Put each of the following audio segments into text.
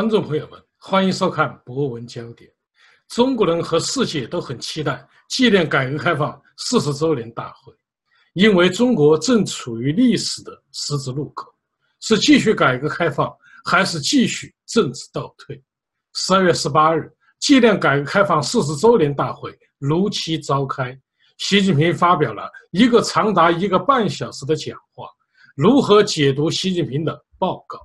观众朋友们，欢迎收看《博文焦点》。中国人和世界都很期待纪念改革开放四十周年大会，因为中国正处于历史的十字路口，是继续改革开放，还是继续政治倒退？十二月十八日，纪念改革开放四十周年大会如期召开，习近平发表了一个长达一个半小时的讲话，如何解读习近平的报告？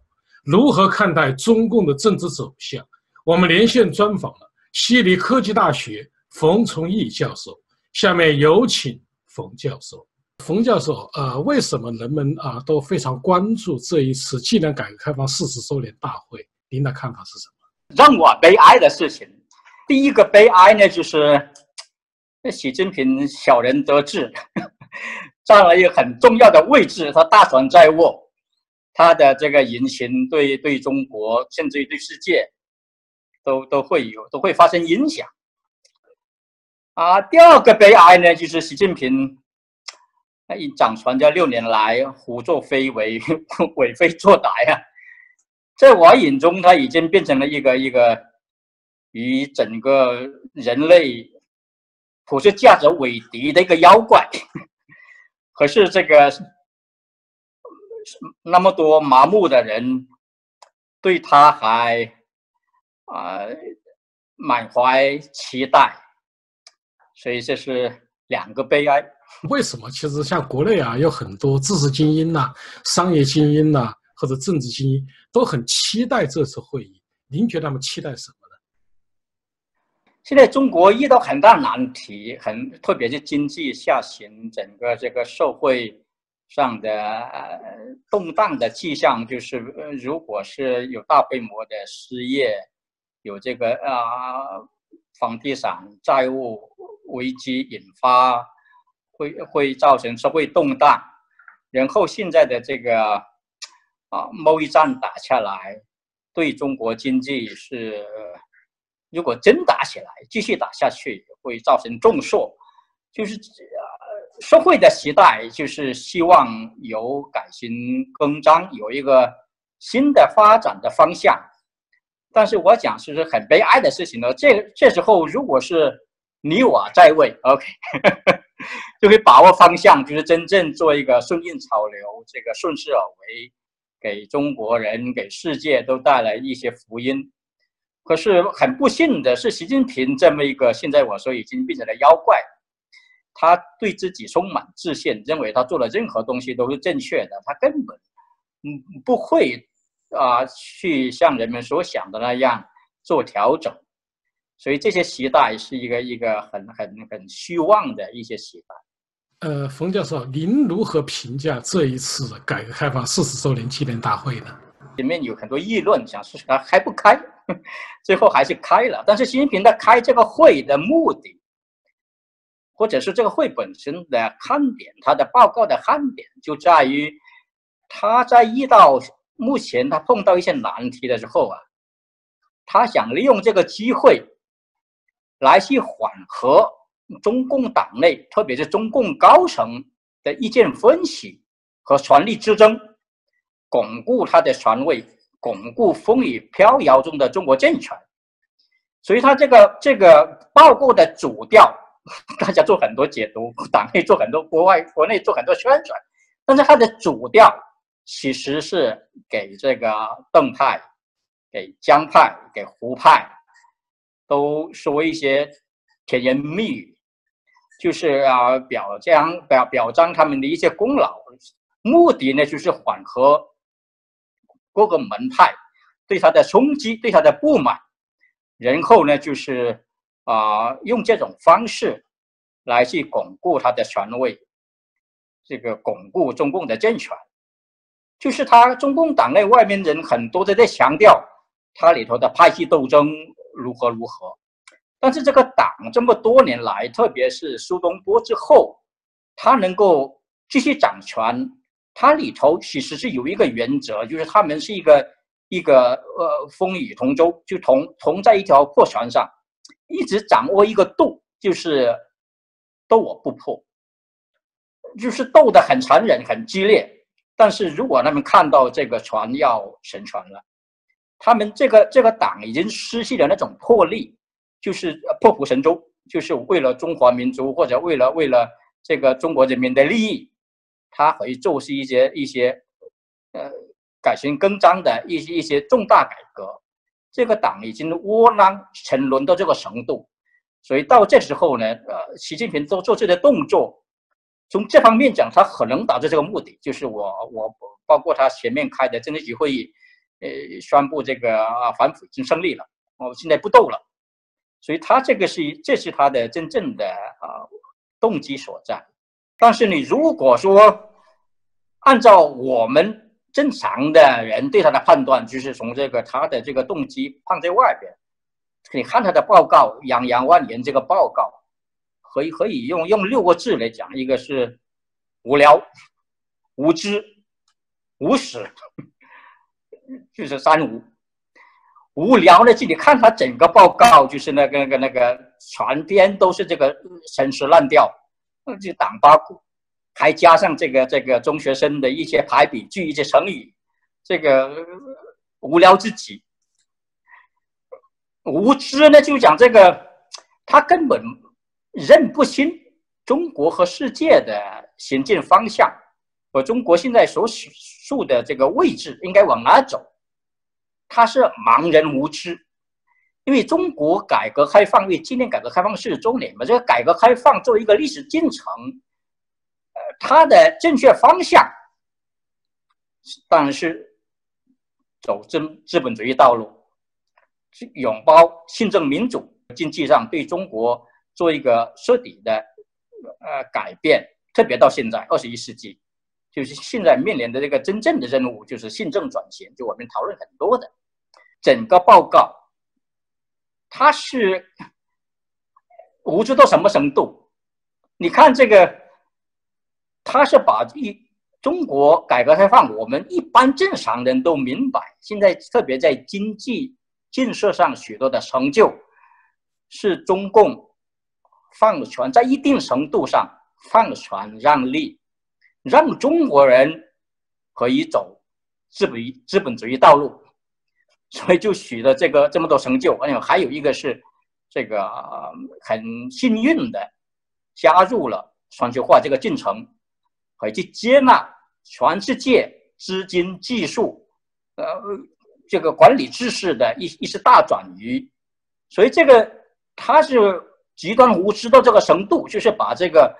如何看待中共的政治走向？我们连线专访了西理科技大学冯崇义教授。下面有请冯教授。冯教授，呃，为什么人们啊都非常关注这一次纪念改革开放四十周年大会？您的看法是什么？让我悲哀的事情，第一个悲哀呢，就是习近平小人得志，占了一个很重要的位置，他大权在握。他的这个言行对对中国，甚至于对世界，都都会有都会发生影响。啊，第二个悲哀呢，就是习近平，他一掌权这六年来，胡作非为，为非作歹啊，在我眼中，他已经变成了一个一个与整个人类普世价值为敌的一个妖怪。可是这个。那么多麻木的人对他还啊满怀期待，所以这是两个悲哀。为什么？其实像国内啊，有很多知识精英呐、商业精英呐，或者政治精英都很期待这次会议。您觉得他们期待什么呢？现在中国遇到很大难题，很特别是经济下行，整个这个社会。上的动荡的迹象，就是如果是有大规模的失业，有这个啊房地产债务危机引发，会会造成社会动荡。然后现在的这个啊贸易战打下来，对中国经济是，如果真打起来，继续打下去，会造成重挫，就是。社会的期待就是希望有改新更张，有一个新的发展的方向。但是我讲是很悲哀的事情呢。这这时候，如果是你我在位，OK，就可以把握方向，就是真正做一个顺应潮流，这个顺势而为，给中国人、给世界都带来一些福音。可是很不幸的是，习近平这么一个现在我说已经变成了妖怪。他对自己充满自信，认为他做的任何东西都是正确的，他根本嗯不会啊去像人们所想的那样做调整，所以这些期待是一个一个很很很虚妄的一些期待。呃，冯教授，您如何评价这一次改革开放四十周年纪念大会呢？里面有很多议论，讲是他开不开，最后还是开了。但是习近平他开这个会的目的。或者是这个会本身的看点，他的报告的看点就在于，他在遇到目前他碰到一些难题的时候啊，他想利用这个机会，来去缓和中共党内，特别是中共高层的意见分歧和权力之争，巩固他的权位，巩固风雨飘摇中的中国政权。所以，他这个这个报告的主调。大家做很多解读，党内做很多，国外国内做很多宣传，但是它的主调其实是给这个邓派、给江派、给胡派都说一些甜言蜜语，就是啊表彰表表彰他们的一些功劳，目的呢就是缓和各个门派对他的冲击、对他的不满，然后呢就是。啊，用这种方式来去巩固他的权位，这个巩固中共的政权，就是他中共党内外面人很多都在强调他里头的派系斗争如何如何，但是这个党这么多年来，特别是苏东坡之后，他能够继续掌权，他里头其实是有一个原则，就是他们是一个一个呃风雨同舟，就同同在一条破船上。一直掌握一个度，就是斗我不破，就是斗得很残忍、很激烈。但是如果他们看到这个船要沉船了，他们这个这个党已经失去了那种魄力，就是破釜沉舟，就是为了中华民族或者为了为了这个中国人民的利益，他可以做出一些一些呃改弦更张的一些一些重大改革。这个党已经窝囊沉沦到这个程度，所以到这时候呢，呃，习近平做做这些动作，从这方面讲，他可能达到这个目的，就是我我包括他前面开的政治局会议。呃，宣布这个啊反腐已经胜利了，我现在不斗了，所以他这个是这是他的真正的啊动机所在。但是你如果说按照我们正常的人对他的判断，就是从这个他的这个动机放在外边，你看他的报告洋洋万言，这个报告可以可以用用六个字来讲，一个是无聊、无知、无耻。就是三无，无聊的就你看他整个报告，就是那个那个那个全篇都是这个陈词滥调，就党八股，还加上这个这个中学生的一些排比句、一些成语，这个无聊至极。无知呢，就讲这个他根本认不清中国和世界的行进方向。和中国现在所处的这个位置应该往哪走？他是盲人无知，因为中国改革开放，因为今年改革开放四十周年嘛，这个改革开放作为一个历史进程，呃它的正确方向当然是走资资本主义道路，拥抱信政民主，经济上对中国做一个彻底的呃改变，特别到现在二十一世纪。就是现在面临的这个真正的任务，就是信政转型，就我们讨论很多的整个报告，它是无知到什么程度？你看这个，他是把一中国改革开放，我们一般正常人都明白，现在特别在经济建设上许多的成就，是中共放权，在一定程度上放权让利。让中国人可以走资本资本主义道路，所以就取得这个这么多成就。而且还有一个是这个很幸运的加入了全球化这个进程，可以去接纳全世界资金、技术、呃这个管理知识的一一次大转移。所以这个他是极端无知到这个程度，就是把这个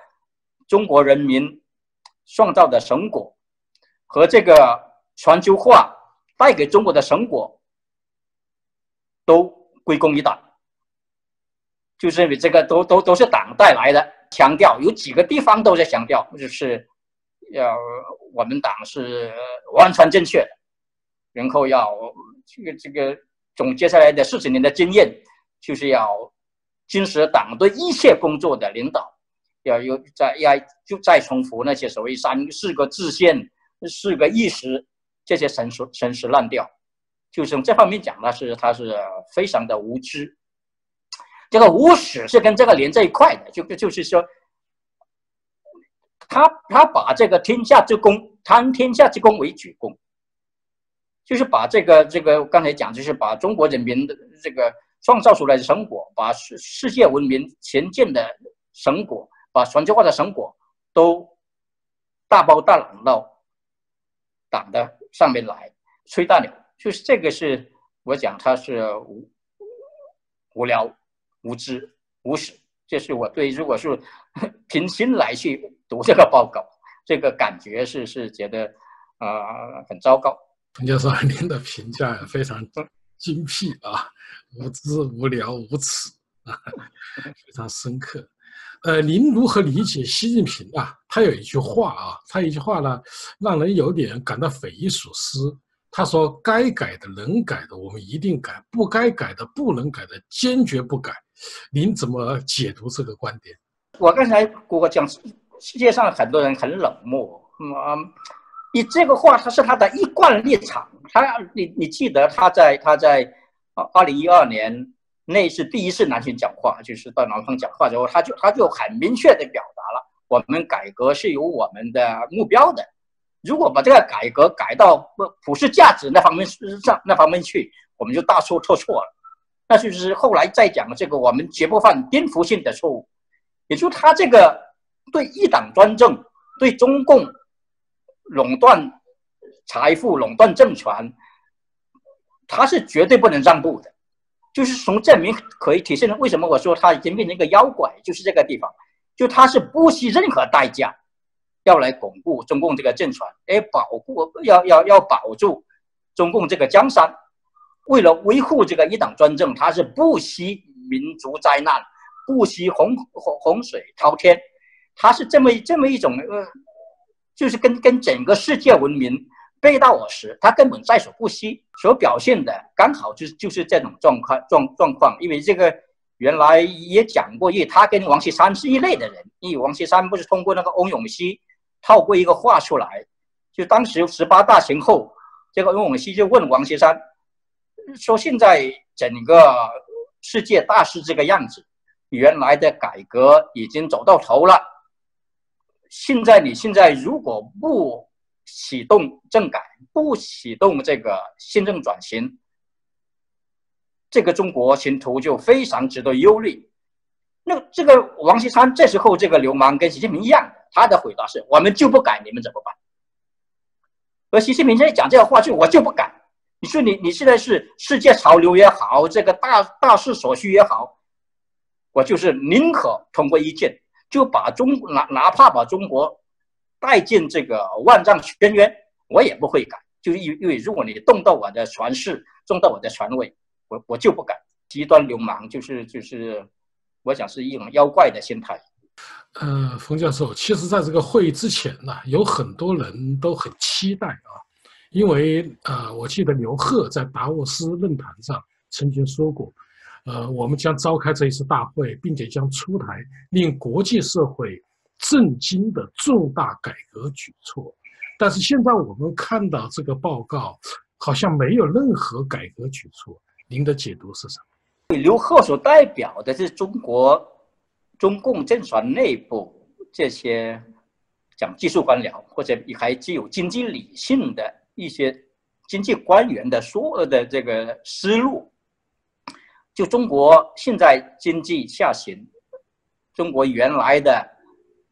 中国人民。创造的成果和这个全球化带给中国的成果都归功于党，就是认为这个都都都是党带来的。强调有几个地方都在强调，就是要我们党是完全正确的，然后要这个这个总结下来的四十年的经验，就是要坚持党对一切工作的领导。要有再要就再重复那些所谓三四个自信、四个意识这些神说神实烂调，就从这方面讲，呢是他是非常的无知。这个无耻是跟这个连在一块的，就就是说，他他把这个天下之功贪天下之功为举功，就是把这个这个刚才讲，就是把中国人民的这个创造出来的成果，把世世界文明前进的成果。把全球化的成果都大包大揽到党的上面来吹大牛，就是这个是我讲他是无无聊、无知、无耻，这是我对如果是 平心来去读这个报告，这个感觉是是觉得啊很糟糕。彭教授您的评价非常精辟啊，无知、无聊、无耻啊，非常深刻。呃，您如何理解习近平啊？他有一句话啊，他一句话呢，让人有点感到匪夷所思。他说：“该改的、能改的，我们一定改；不该改的、不能改的，坚决不改。”您怎么解读这个观点？我刚才我讲，世界上很多人很冷漠。嗯，你这个话，他是他的一贯立场。他，你你记得他在他在啊，二零一二年。那是第一次南巡讲话，就是到南方讲话之后，他就他就很明确的表达了，我们改革是有我们的目标的。如果把这个改革改到不普世价值那方面上那方面去，我们就大错特错了。那就是后来再讲的这个，我们绝不犯颠覆性的错误，也就他这个对一党专政、对中共垄断财富、垄断政权，他是绝对不能让步的。就是从证明可以体现为什么我说他已经变成一个妖怪，就是这个地方，就他是不惜任何代价要来巩固中共这个政权，哎，保护要要要保住中共这个江山。为了维护这个一党专政，他是不惜民族灾难，不惜洪洪洪水滔天，他是这么这么一种呃，就是跟跟整个世界文明背道而驰，他根本在所不惜。所表现的刚好就是就是这种状况状状况。因为这个原来也讲过，因为他跟王岐山是一类的人。因为王岐山不是通过那个翁永熙套过一个话出来，就当时十八大前后，这个翁永熙就问王岐山。说现在整个世界大势这个样子，原来的改革已经走到头了。现在你现在如果不启动政改，不启动这个新政转型，这个中国前途就非常值得忧虑。那这个王岐山这时候这个流氓跟习近平一样，他的回答是：我们就不改，你们怎么办？而习近平现在讲这个话，就我就不改。你说你你现在是世界潮流也好，这个大大势所趋也好，我就是宁可通过一件，就把中哪哪怕把中国带进这个万丈深渊，我也不会改。就是因因为如果你动到我的权势，动到我的权位，我我就不改。极端流氓就是就是，我想是一种妖怪的心态。呃，冯教授，其实在这个会议之前呢，有很多人都很期待啊。因为呃，我记得刘鹤在达沃斯论坛上曾经说过，呃，我们将召开这一次大会，并且将出台令国际社会震惊的重大改革举措。但是现在我们看到这个报告，好像没有任何改革举措。您的解读是什么？刘鹤所代表的是中国中共政权内部这些讲技术官僚，或者还具有经济理性的。一些经济官员的所有的这个思路，就中国现在经济下行，中国原来的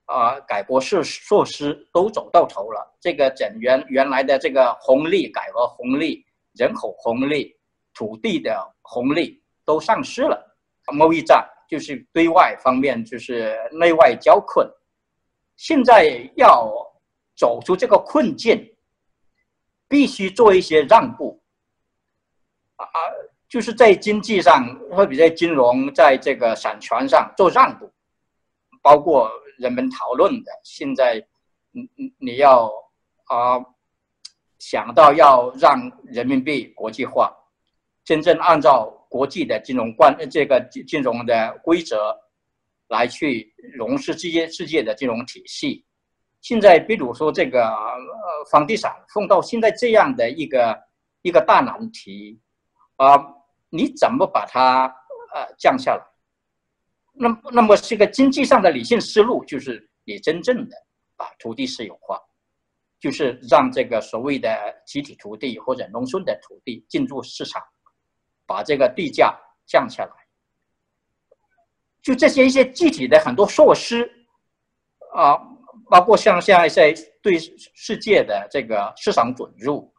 啊改革措措施都走到头了，这个整原原来的这个红利改革红利、人口红利、土地的红利都丧失了，贸易战就是对外方面就是内外交困，现在要走出这个困境。必须做一些让步，啊，就是在经济上，或者在金融，在这个产权上做让步，包括人们讨论的，现在，你你你要啊，想到要让人民币国际化，真正按照国际的金融观这个金融的规则来去融入世界世界的金融体系。现在，比如说这个呃，房地产碰到现在这样的一个一个大难题，啊，你怎么把它呃降下来？那那么这个经济上的理性思路，就是你真正的把土地私有化，就是让这个所谓的集体土地或者农村的土地进入市场，把这个地价降下来。就这些一些具体的很多措施，啊。包括像现在在对世界的这个市场准入，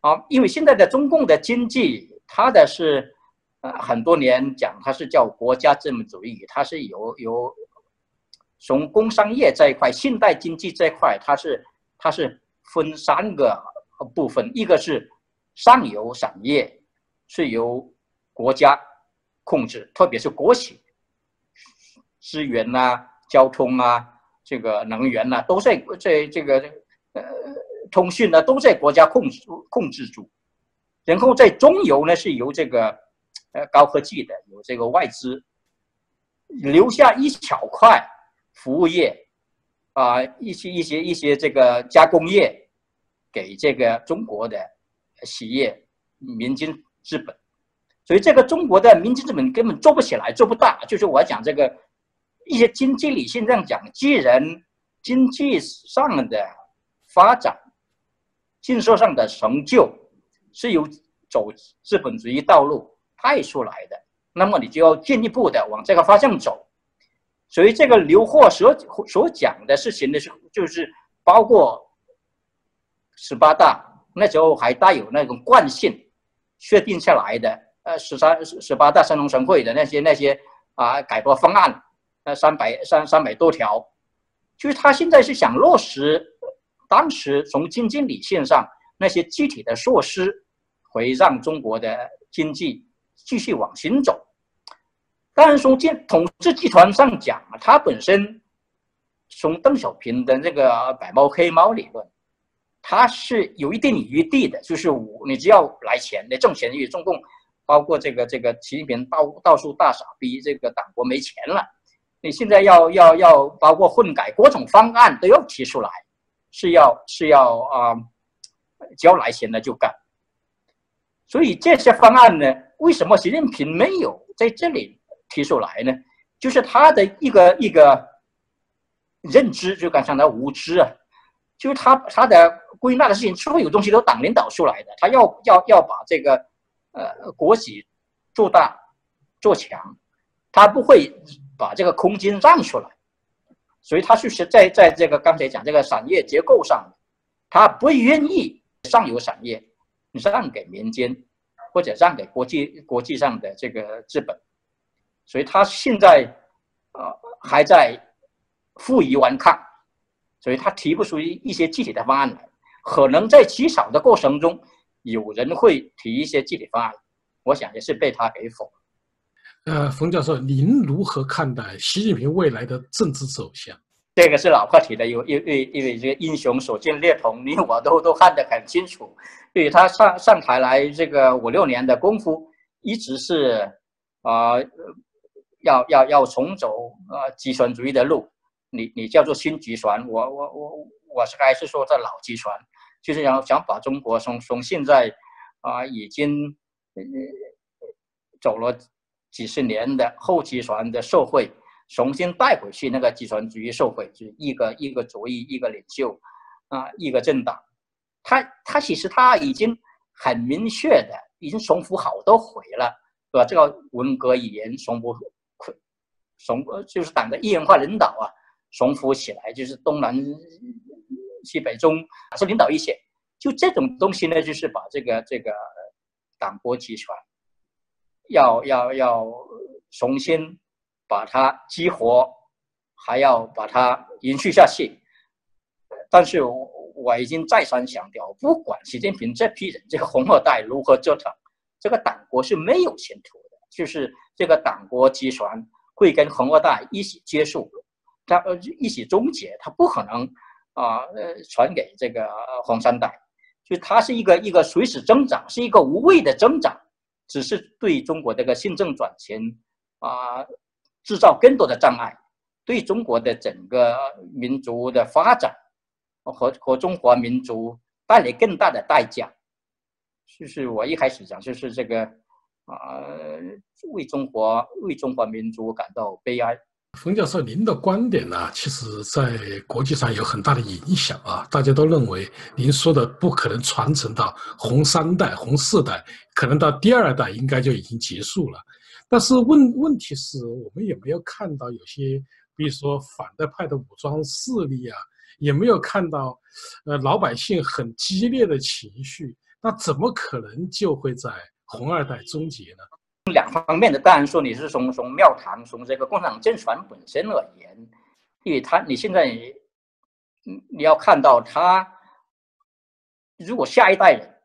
啊，因为现在的中共的经济，它的是呃很多年讲它是叫国家资本主义，它是有有从工商业这一块、现代经济这一块，它是它是分三个部分，一个是上游产业是由国家控制，特别是国企资源呐、交通啊。这个能源呐，都在在这个呃通讯呢，都在国家控制控制住。然后在中游呢，是由这个呃高科技的，有这个外资留下一小块服务业啊，一些一些一些这个加工业给这个中国的企业民间资本。所以这个中国的民间资本根本做不起来，做不大。就是我讲这个。一些经济理性这样讲，既然经济上的发展、建设上的成就，是由走资本主义道路派出来的，那么你就要进一步的往这个方向走。所以这个刘霍所所讲的事情呢，是就是包括十八大那时候还带有那种惯性确定下来的，呃，十三十八大三中全会的那些那些啊改革方案，呃，三百三三百多条，就是他现在是想落实当时从经济理性上那些具体的措施，会让中国的经济继续往前走。当然，从建统治集团上讲啊，它本身从邓小平的这个白猫黑猫理论，它是有一定余地的。就是我，你只要来钱，你挣钱，因为中共包括这个这个习近平到到处大傻逼，这个党国没钱了，你现在要要要包括混改各种方案都要提出来，是要是要啊，要来钱了就干。所以这些方案呢，为什么习近平没有在这里？提出来呢，就是他的一个一个认知，就刚才的无知啊，就是他他的归纳的事情，所有东西都党领导出来的，他要要要把这个呃国企做大做强，他不会把这个空间让出来，所以他就是在在这个刚才讲这个产业结构上，他不愿意上游产业你让给民间，或者让给国际国际上的这个资本。所以他现在，呃，还在负隅顽抗，所以他提不出一一些具体的方案来。可能在起草的过程中，有人会提一些具体方案，我想也是被他给否。呃，冯教授，您如何看待习近平未来的政治走向？这个是老话题的，因为因为因为这个英雄所见略同，你我都都看得很清楚。对他上上台来这个五六年的功夫，一直是啊。要要要重走呃集权主义的路，你你叫做新集权，我我我我是还是说这老集权，就是想想把中国从从现在啊已经走了几十年的后集权的社会，重新带回去那个集权主义社会，就是一个一个主义一个领袖啊一个政党，他他其实他已经很明确的已经重复好多回了，对吧？这个文革语言重复。重就是党的一元化领导啊，重复起来就是东南西北中是领导一些，就这种东西呢，就是把这个这个党国集权要要要重新把它激活，还要把它延续下去。但是我已经再三强调，不管习近平这批人这个红二代如何折腾，这个党国是没有前途的，就是这个党国集团。会跟红二代一起结束，他一起终结，他不可能啊传给这个红三代，就它是一个一个随时增长，是一个无谓的增长，只是对中国这个新政转型啊制造更多的障碍，对中国的整个民族的发展和和中华民族带来更大的代价，就是我一开始讲就是这个。啊，为中国、为中华民族感到悲哀。冯教授，您的观点呢，其实在国际上有很大的影响啊。大家都认为您说的不可能传承到红三代、红四代，可能到第二代应该就已经结束了。但是问问题是我们也没有看到有些，比如说反对派的武装势力啊，也没有看到，呃，老百姓很激烈的情绪，那怎么可能就会在？红二代终结呢？两方面的，当然说你是从从庙堂，从这个共产党政权本身而言，因为他你现在，你你要看到他，如果下一代人，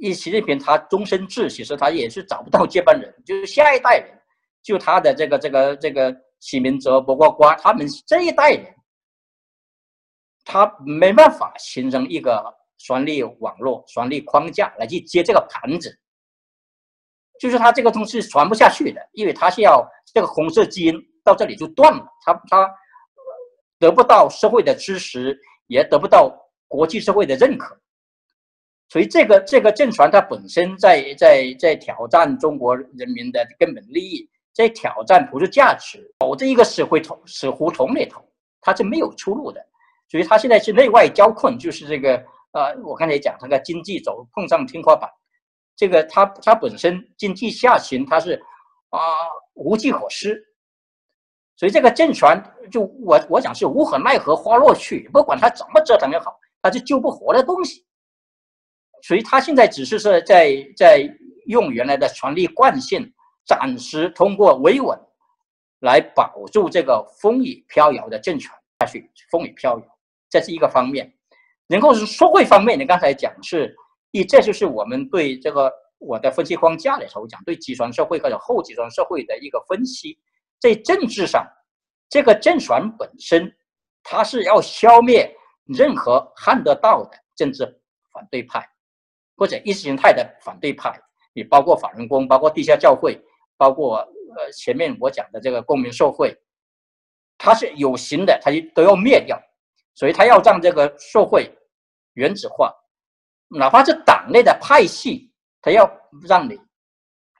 一习近平他终身制，其实他也是找不到接班人，就是下一代人，就他的这个这个这个启明哲、薄瓜瓜，他们这一代人，他没办法形成一个。双力网络、双力框架来去接这个盘子，就是他这个东西传不下去的，因为他是要这个红色基因到这里就断了，他他得不到社会的支持，也得不到国际社会的认可，所以这个这个政权它本身在在在挑战中国人民的根本利益，在挑战普世价值，走这一个死胡同死胡同里头，它是没有出路的，所以它现在是内外交困，就是这个。呃，我刚才讲，那个经济走碰上天花板，这个它它本身经济下行，它是啊无计可施，所以这个政权就我我讲是无可奈何花落去，不管他怎么折腾也好，他是救不活的东西。所以他现在只是说在在用原来的权力惯性，暂时通过维稳来保住这个风雨飘摇的政权下去，风雨飘摇，这是一个方面。然后是社会方面，你刚才讲是。一，这就是我们对这个我的分析框架的时候讲，对集权社会或者后集权社会的一个分析。在政治上，这个政权本身，它是要消灭任何看得到的政治反对派，或者意识形态的反对派，也包括法轮功，包括地下教会，包括呃前面我讲的这个公民社会，它是有形的，它就都要灭掉。所以，他要让这个社会原子化。哪怕是党内的派系，他要让你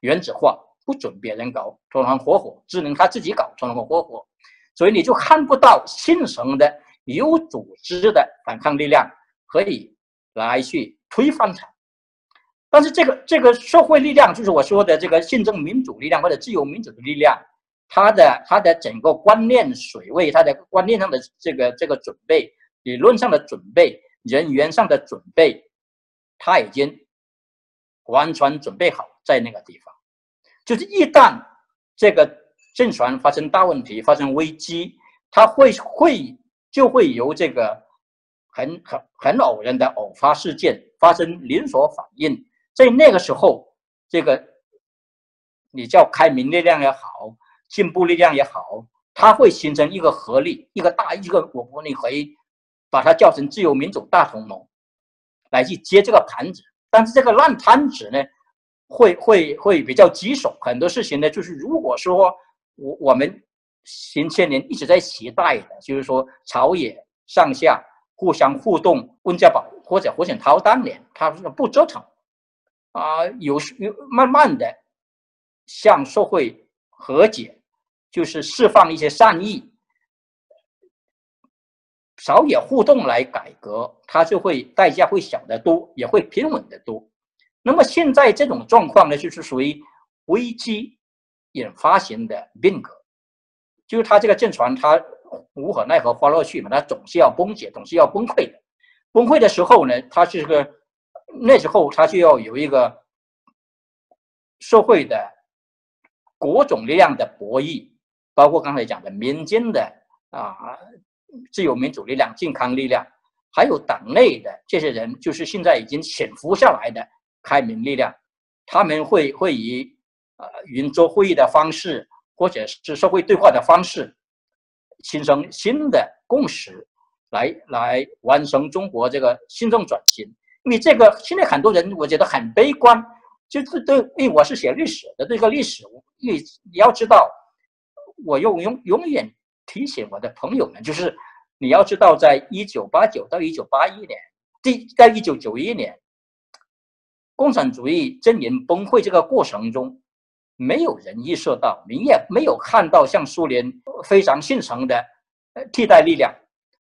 原子化，不准别人搞，团团伙伙，只能他自己搞，团团伙伙，所以你就看不到现成的有组织的反抗力量可以来去推翻它。但是这个这个社会力量，就是我说的这个宪政民主力量或者自由民主的力量，它的它的整个观念水位，它的观念上的这个这个准备，理论上的准备，人员上的准备。他已经完全准备好在那个地方，就是一旦这个政权发生大问题、发生危机，他会会就会由这个很很很偶然的偶发事件发生连锁反应，在那个时候，这个你叫开明力量也好，进步力量也好，它会形成一个合力，一个大一个我国你可以把它叫成自由民主大同盟。来去接这个盘子，但是这个烂摊子呢，会会会比较棘手。很多事情呢，就是如果说我我们新千年一直在期待的，就是说朝野上下互相互动，温家宝或者胡锦涛当年他不折腾啊，有有慢慢的向社会和解，就是释放一些善意。少也互动来改革，它就会代价会小得多，也会平稳得多。那么现在这种状况呢，就是属于危机引发型的变革，就是它这个政权它无可奈何花落去嘛，它总是要崩解，总是要崩溃的。崩溃的时候呢，它是个那时候他就要有一个社会的各种力量的博弈，包括刚才讲的民间的啊。自由民主力量、健康力量，还有党内的这些人，就是现在已经潜伏下来的开明力量，他们会会以呃圆桌会议的方式，或者是社会对话的方式，形成新的共识，来来完成中国这个新政转型。因为这个现在很多人我觉得很悲观，就是对，因为我是写历史的，这个历史，因为你要知道，我用永永远。提醒我的朋友们，就是你要知道，在一九八九到一九八一年，第在一九九一年，共产主义阵营崩溃这个过程中，没有人意识到，你也没有看到像苏联非常现成的替代力量。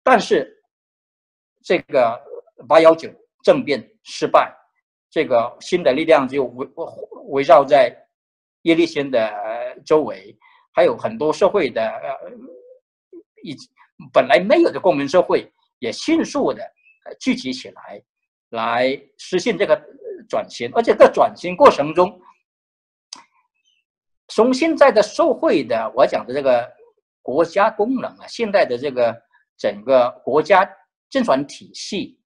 但是，这个八幺九政变失败，这个新的力量就围围绕在叶利钦的周围，还有很多社会的呃。一本来没有的公民社会也迅速的聚集起来，来实现这个转型。而且在转型过程中，从现在的社会的我讲的这个国家功能啊，现在的这个整个国家政权体系，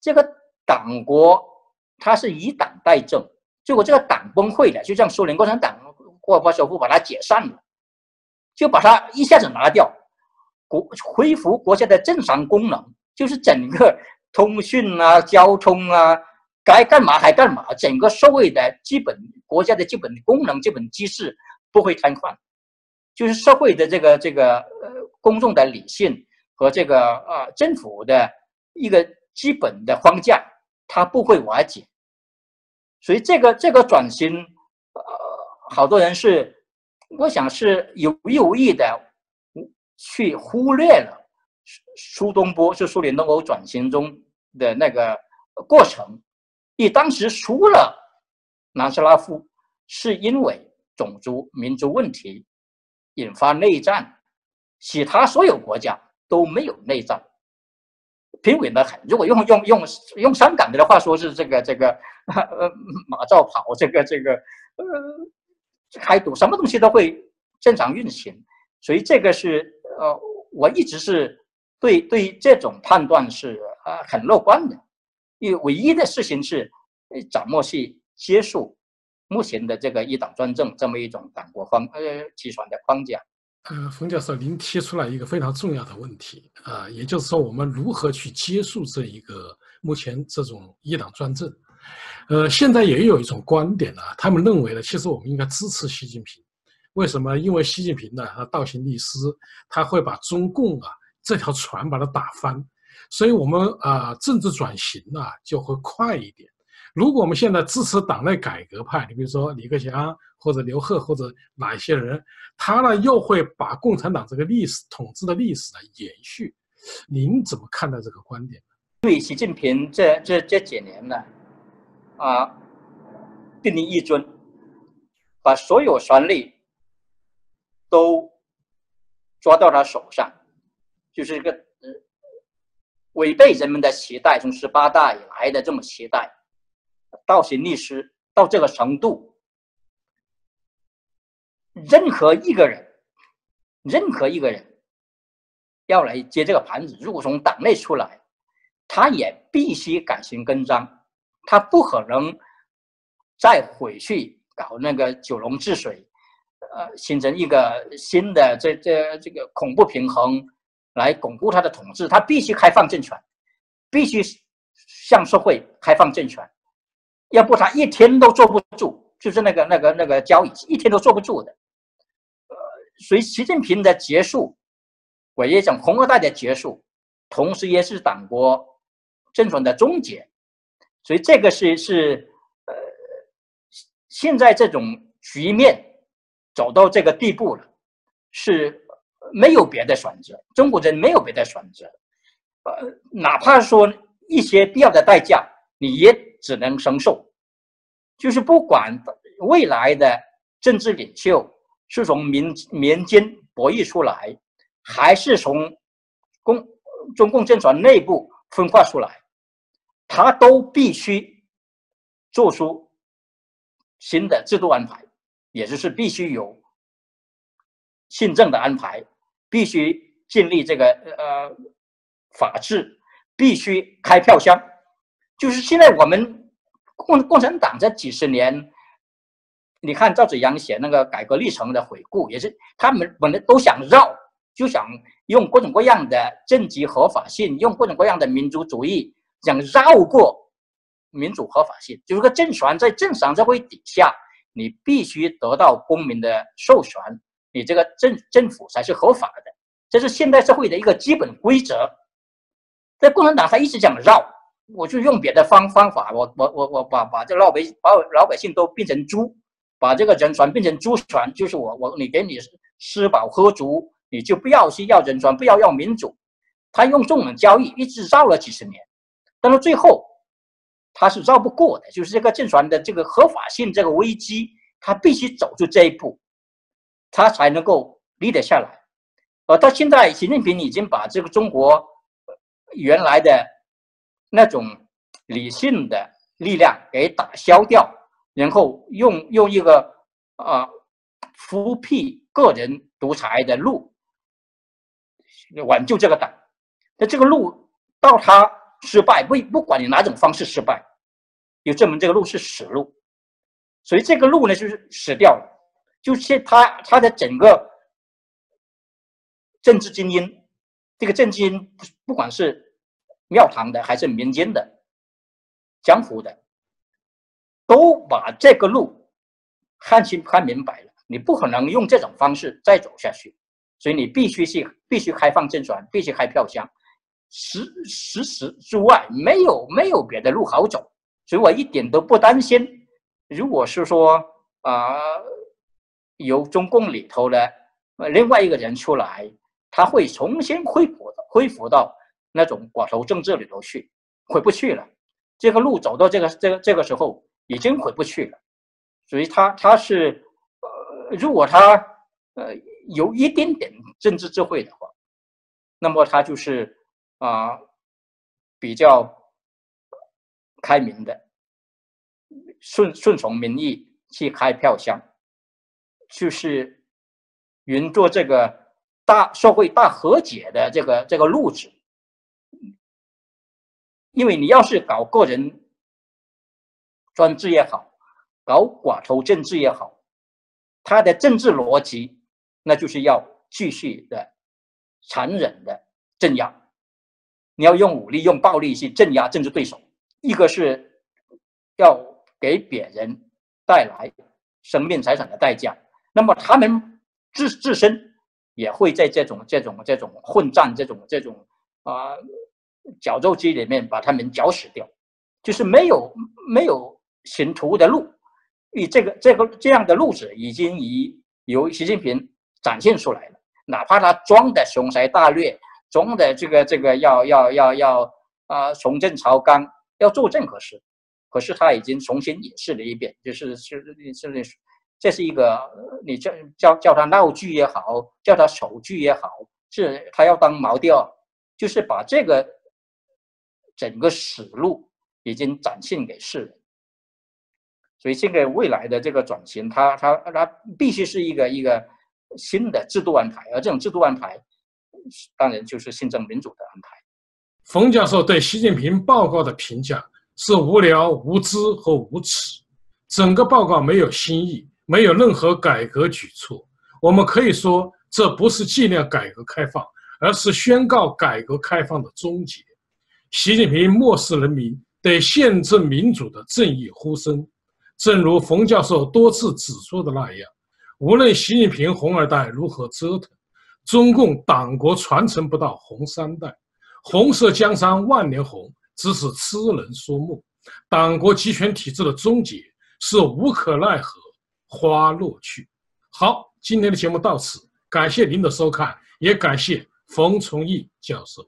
这个党国它是以党代政，结果这个党崩溃了，就像苏联共产党过把首富把它解散了，就把它一下子拿掉。国恢复国家的正常功能，就是整个通讯啊、交通啊，该干嘛还干嘛，整个社会的基本国家的基本功能、基本机制不会瘫痪，就是社会的这个这个呃公众的理性和这个啊政府的一个基本的框架，它不会瓦解。所以这个这个转型，呃，好多人是，我想是有意无意的。去忽略了苏东坡是苏联东欧转型中的那个过程，你当时输了，南斯拉夫是因为种族民族问题引发内战，其他所有国家都没有内战，平稳的很。如果用用用用香港的话说，是这个这个 呃马照跑，这个这个呃开赌，什么东西都会正常运行。所以这个是呃，我一直是对对这种判断是呃很乐观的。因为唯一的事情是，掌握去接受目前的这个一党专政这么一种党国方呃集权的框架。呃，冯教授，您提出来一个非常重要的问题啊，也就是说，我们如何去结束这一个目前这种一党专政？呃，现在也有一种观点呢，他们认为呢，其实我们应该支持习近平。为什么？因为习近平呢，他倒行逆施，他会把中共啊这条船把它打翻。所以，我们啊，政治转型啊就会快一点。如果我们现在支持党内改革派，你比如说李克强或者刘贺或者哪一些人，他呢又会把共产党这个历史统治的历史呢延续。您怎么看待这个观点？对习近平这这这几年呢，啊，定立一尊，把所有权力都抓到他手上，就是一个。违背人们的期待，从十八大以来的这么期待，倒行逆施到这个程度，任何一个人，任何一个人要来接这个盘子，如果从党内出来，他也必须改弦更张，他不可能再回去搞那个九龙治水，呃，形成一个新的这这这个恐怖平衡。来巩固他的统治，他必须开放政权，必须向社会开放政权，要不他一天都坐不住，就是那个那个那个交易一天都坐不住的。所以习近平的结束，我也讲红二代的结束，同时也是党国政权的终结。所以这个是是呃，现在这种局面走到这个地步了，是。没有别的选择，中国人没有别的选择，呃，哪怕说一些必要的代价，你也只能承受。就是不管未来的政治领袖是从民民间博弈出来，还是从共中共政权内部分化出来，他都必须做出新的制度安排，也就是必须有新政的安排。必须建立这个呃法治，必须开票箱。就是现在我们共共产党这几十年，你看赵子阳写那个改革历程的回顾，也是他们本来都想绕，就想用各种各样的政绩合法性，用各种各样的民族主义，想绕过民主合法性。就是个政权在正常社会底下，你必须得到公民的授权。你这个政政府才是合法的，这是现代社会的一个基本规则。在共产党他一直讲绕，我就用别的方方法，我我我我把把这老百把老百姓都变成猪，把这个人权变成猪权，就是我我你给你吃饱喝足，你就不要去要人权，不要要民主。他用这种交易一直绕了几十年，但是最后他是绕不过的，就是这个政权的这个合法性这个危机，他必须走出这一步。他才能够立得下来，而到现在，习近平已经把这个中国原来的那种理性的力量给打消掉，然后用用一个啊复辟个人独裁的路挽救这个党。那这个路到他失败，不不管你哪种方式失败，就证明这个路是死路。所以这个路呢，就是死掉了。就是他，他的整个政治精英，这个政治精英，不管是庙堂的还是民间的、江湖的，都把这个路看清看明白了。你不可能用这种方式再走下去，所以你必须是必须开放政权，必须开票箱，实实实之外没有没有别的路好走。所以我一点都不担心。如果是说啊。由中共里头的另外一个人出来，他会重新恢复恢复到那种寡头政治里头去，回不去了。这个路走到这个这个这个时候已经回不去了。所以他他是呃，如果他呃有一点点政治智慧的话，那么他就是啊比较开明的，顺顺从民意去开票箱，就是云做这个大社会大和解的这个这个路子。因为你要是搞个人专制也好，搞寡头政治也好，他的政治逻辑那就是要继续的残忍的镇压，你要用武力、用暴力去镇压政治对手。一个是要给别人带来生命财产的代价，那么他们自自身也会在这种这种这种混战、这种这种啊。绞肉机里面把他们绞死掉，就是没有没有行图的路，以这个这个这样的路子已经以由习近平展现出来了。哪怕他装的雄才大略，装的这个这个要要要要啊重振朝纲，要做任何事，可是他已经重新演示了一遍，就是是是是，这是一个你叫叫叫他闹剧也好，叫他丑剧也好，是他要当毛调，就是把这个。整个史路已经展现给世人，所以这个未来的这个转型，它它它必须是一个一个新的制度安排，而这种制度安排，当然就是宪政民主的安排。冯教授对习近平报告的评价是无聊、无知和无耻，整个报告没有新意，没有任何改革举措。我们可以说，这不是纪念改革开放，而是宣告改革开放的终结。习近平漠视人民对宪政民主的正义呼声，正如冯教授多次指出的那样，无论习近平红二代如何折腾，中共党国传承不到红三代，红色江山万年红只是痴人说梦，党国集权体制的终结是无可奈何花落去。好，今天的节目到此，感谢您的收看，也感谢冯崇义教授。